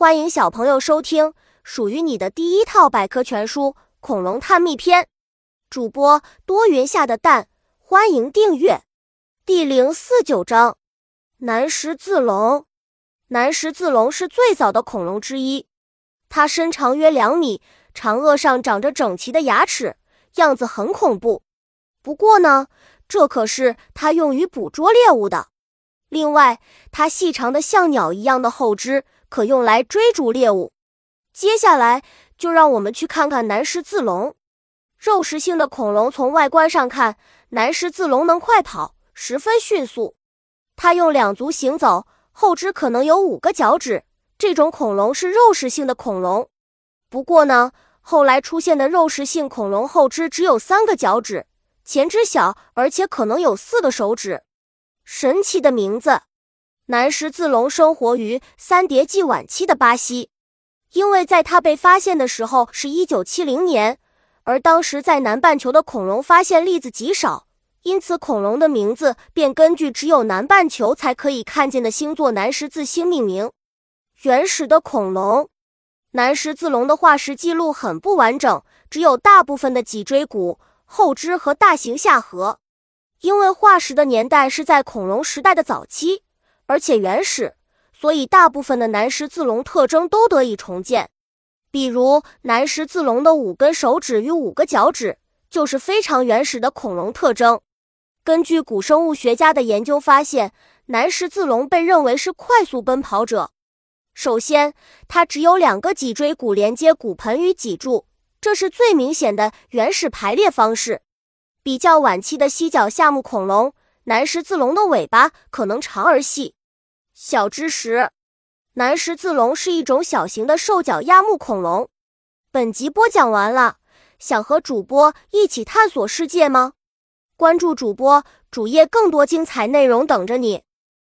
欢迎小朋友收听属于你的第一套百科全书《恐龙探秘篇》，主播多云下的蛋，欢迎订阅。第零四九章：南十字龙。南十字龙是最早的恐龙之一，它身长约两米，长颚上长着整齐的牙齿，样子很恐怖。不过呢，这可是它用于捕捉猎物的。另外，它细长的像鸟一样的后肢。可用来追逐猎物。接下来就让我们去看看南十字龙。肉食性的恐龙从外观上看，南十字龙能快跑，十分迅速。它用两足行走，后肢可能有五个脚趾。这种恐龙是肉食性的恐龙。不过呢，后来出现的肉食性恐龙后肢只有三个脚趾，前肢小，而且可能有四个手指。神奇的名字。南十字龙生活于三叠纪晚期的巴西，因为在它被发现的时候是一九七零年，而当时在南半球的恐龙发现例子极少，因此恐龙的名字便根据只有南半球才可以看见的星座南十字星命名。原始的恐龙，南十字龙的化石记录很不完整，只有大部分的脊椎骨、后肢和大型下颌，因为化石的年代是在恐龙时代的早期。而且原始，所以大部分的南十字龙特征都得以重建。比如南十字龙的五根手指与五个脚趾，就是非常原始的恐龙特征。根据古生物学家的研究发现，南十字龙被认为是快速奔跑者。首先，它只有两个脊椎骨连接骨盆与脊柱，这是最明显的原始排列方式。比较晚期的犀角下目恐龙，南十字龙的尾巴可能长而细。小知识：南十字龙是一种小型的兽脚亚目恐龙。本集播讲完了，想和主播一起探索世界吗？关注主播主页，更多精彩内容等着你。